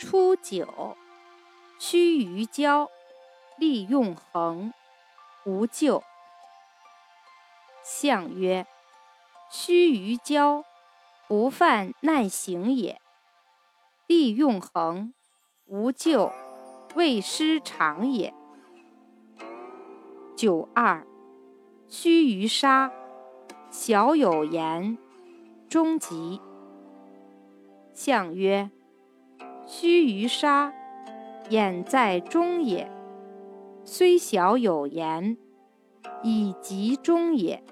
初九，须臾交，利用恒，无咎。象曰：须臾交，不犯难行也。利用恒，无咎，未失常也。九二，须臾杀，小有言，终吉。象曰。须臾沙，眼在中也。虽小有言，以极中也。